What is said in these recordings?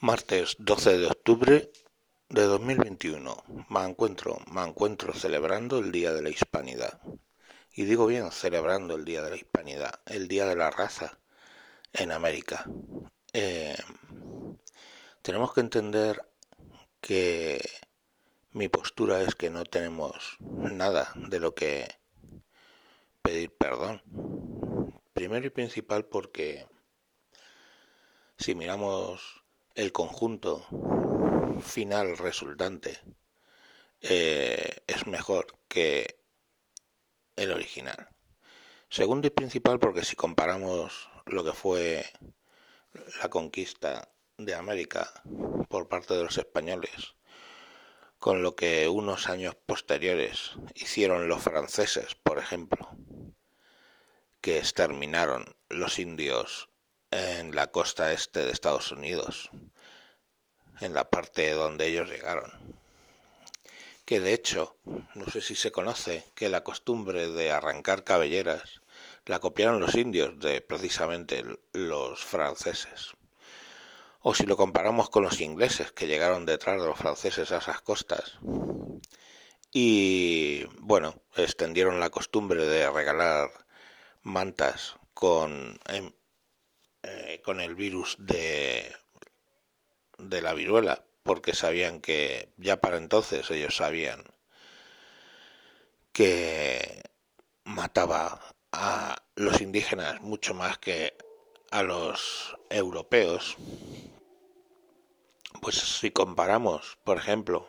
Martes 12 de octubre de 2021. Me encuentro, me encuentro celebrando el Día de la Hispanidad. Y digo bien, celebrando el Día de la Hispanidad, el Día de la Raza en América. Eh, tenemos que entender que mi postura es que no tenemos nada de lo que pedir perdón. Primero y principal porque si miramos el conjunto final resultante eh, es mejor que el original. Segundo y principal porque si comparamos lo que fue la conquista de América por parte de los españoles con lo que unos años posteriores hicieron los franceses, por ejemplo, que exterminaron los indios en la costa este de Estados Unidos, en la parte donde ellos llegaron. Que de hecho, no sé si se conoce, que la costumbre de arrancar cabelleras la copiaron los indios de precisamente los franceses. O si lo comparamos con los ingleses que llegaron detrás de los franceses a esas costas. Y bueno, extendieron la costumbre de regalar mantas con em, eh, con el virus de, de la viruela, porque sabían que ya para entonces ellos sabían que mataba a los indígenas mucho más que a los europeos. Pues si comparamos, por ejemplo,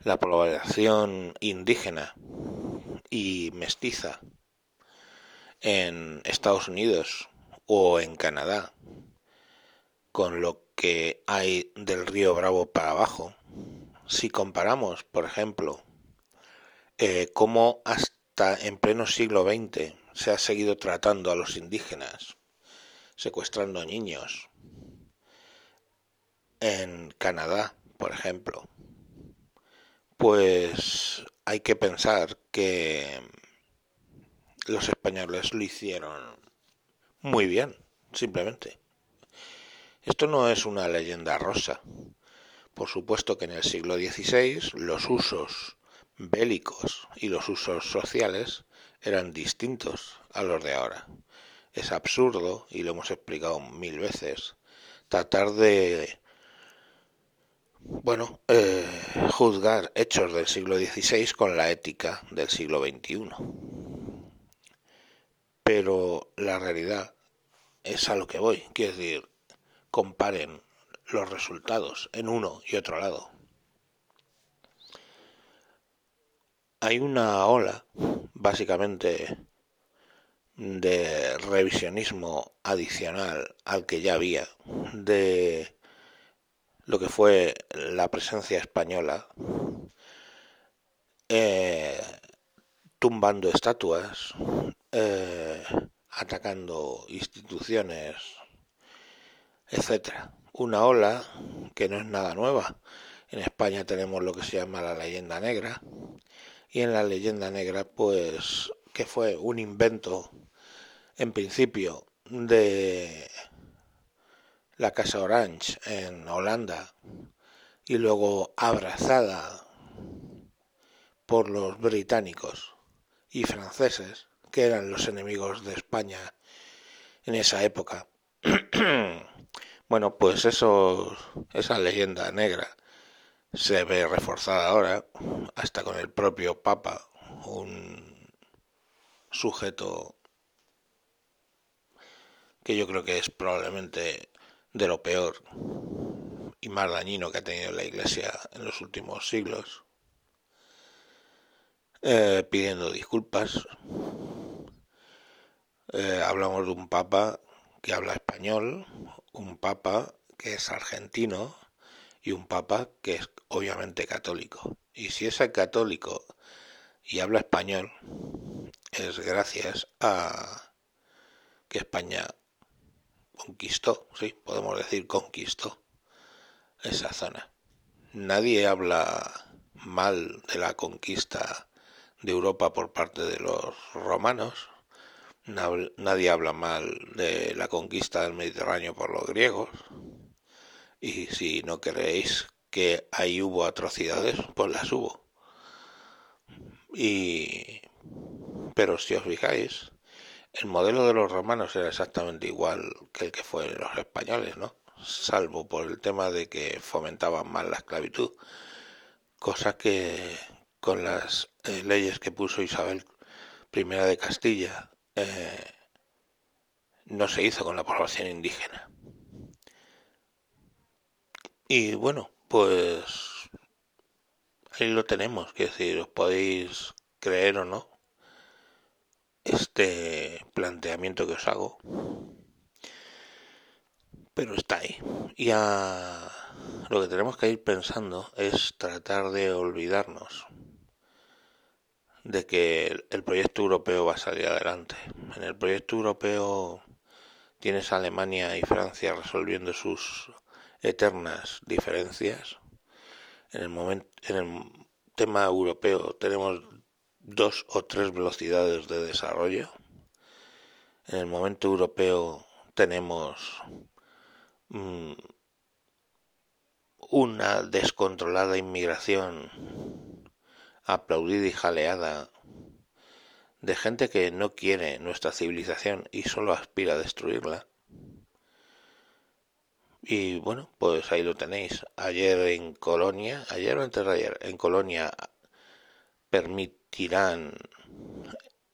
la población indígena y mestiza en Estados Unidos o en Canadá, con lo que hay del río Bravo para abajo, si comparamos, por ejemplo, eh, cómo hasta en pleno siglo XX se ha seguido tratando a los indígenas, secuestrando niños, en Canadá, por ejemplo, pues hay que pensar que los españoles lo hicieron muy bien, simplemente. Esto no es una leyenda rosa. Por supuesto que en el siglo XVI los usos bélicos y los usos sociales eran distintos a los de ahora. Es absurdo, y lo hemos explicado mil veces, tratar de, bueno, eh, juzgar hechos del siglo XVI con la ética del siglo XXI. Pero la realidad es a lo que voy. Quiero decir, comparen los resultados en uno y otro lado. Hay una ola, básicamente, de revisionismo adicional al que ya había, de lo que fue la presencia española, eh, tumbando estatuas, eh, atacando instituciones, etcétera. Una ola que no es nada nueva. En España tenemos lo que se llama la leyenda negra y en la leyenda negra pues que fue un invento en principio de la Casa Orange en Holanda y luego abrazada por los británicos y franceses que eran los enemigos de España en esa época. bueno, pues eso, esa leyenda negra se ve reforzada ahora, hasta con el propio Papa, un sujeto que yo creo que es probablemente de lo peor y más dañino que ha tenido la Iglesia en los últimos siglos, eh, pidiendo disculpas eh, hablamos de un papa que habla español, un papa que es argentino y un papa que es obviamente católico. Y si es católico y habla español, es gracias a que España conquistó, sí, podemos decir conquistó esa zona. Nadie habla mal de la conquista de Europa por parte de los romanos, Nadie habla mal de la conquista del Mediterráneo por los griegos. Y si no creéis que ahí hubo atrocidades, pues las hubo. Y pero si os fijáis, el modelo de los romanos era exactamente igual que el que fue los españoles, ¿no? Salvo por el tema de que fomentaban más la esclavitud, cosa que con las eh, leyes que puso Isabel I de Castilla eh, no se hizo con la población indígena. Y bueno, pues ahí lo tenemos, que decir, os podéis creer o no este planteamiento que os hago, pero está ahí. Y lo que tenemos que ir pensando es tratar de olvidarnos de que el proyecto europeo va a salir adelante. En el proyecto europeo tienes Alemania y Francia resolviendo sus eternas diferencias. En el en el tema europeo tenemos dos o tres velocidades de desarrollo. En el momento europeo tenemos mm, una descontrolada inmigración aplaudida y jaleada de gente que no quiere nuestra civilización y solo aspira a destruirla. Y bueno, pues ahí lo tenéis. Ayer en Colonia, ayer o antes de ayer, en Colonia permitirán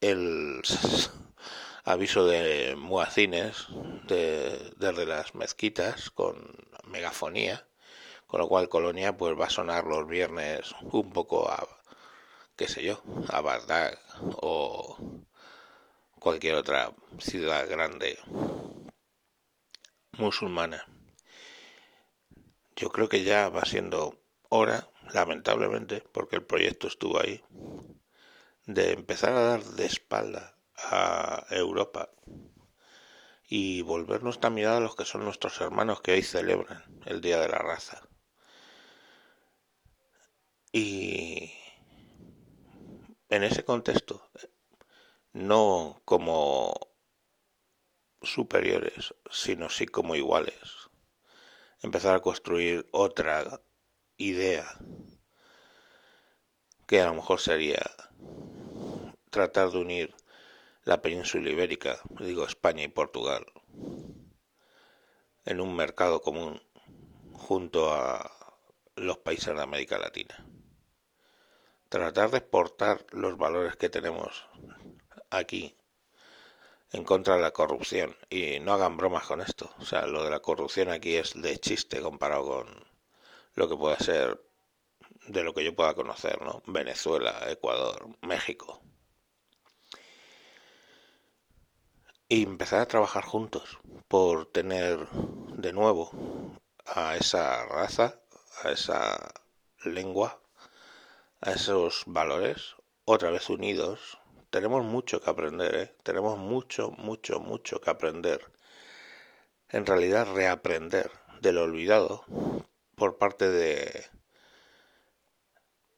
el aviso de muacines de, desde las mezquitas con megafonía, con lo cual Colonia pues va a sonar los viernes un poco a qué sé yo, a Bagdad o cualquier otra ciudad grande musulmana. Yo creo que ya va siendo hora, lamentablemente, porque el proyecto estuvo ahí, de empezar a dar de espalda a Europa y volvernos nuestra mirada a los que son nuestros hermanos que hoy celebran el Día de la Raza. Y en ese contexto, no como superiores, sino sí como iguales. Empezar a construir otra idea que a lo mejor sería tratar de unir la península ibérica, digo España y Portugal, en un mercado común junto a los países de América Latina tratar de exportar los valores que tenemos aquí en contra de la corrupción. Y no hagan bromas con esto. O sea, lo de la corrupción aquí es de chiste comparado con lo que pueda ser de lo que yo pueda conocer, ¿no? Venezuela, Ecuador, México. Y empezar a trabajar juntos por tener de nuevo a esa raza, a esa lengua a esos valores, otra vez unidos, tenemos mucho que aprender, ¿eh? tenemos mucho, mucho, mucho que aprender. En realidad reaprender de lo olvidado por parte de,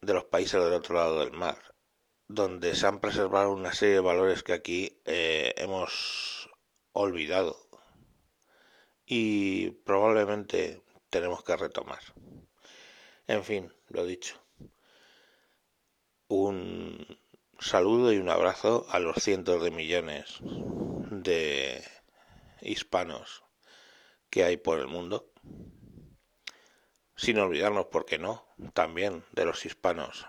de los países del otro lado del mar, donde se han preservado una serie de valores que aquí eh, hemos olvidado y probablemente tenemos que retomar. En fin, lo dicho un saludo y un abrazo a los cientos de millones de hispanos que hay por el mundo, sin olvidarnos, ¿por qué no?, también de los hispanos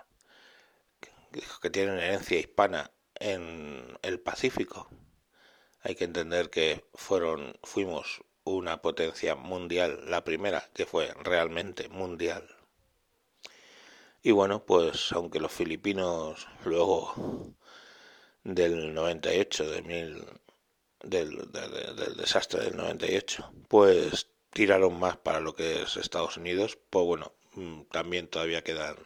que tienen herencia hispana en el Pacífico. Hay que entender que fueron, fuimos una potencia mundial, la primera que fue realmente mundial y bueno, pues aunque los filipinos luego del 98, de mil, del, del, desastre del 98, pues tiraron más para lo que es Estados Unidos, pues bueno, mm, también todavía quedan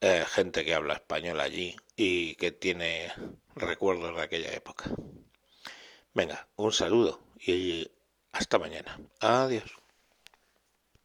eh, gente que habla español allí y que tiene recuerdos de aquella época. Venga, un saludo y hasta mañana. Adiós.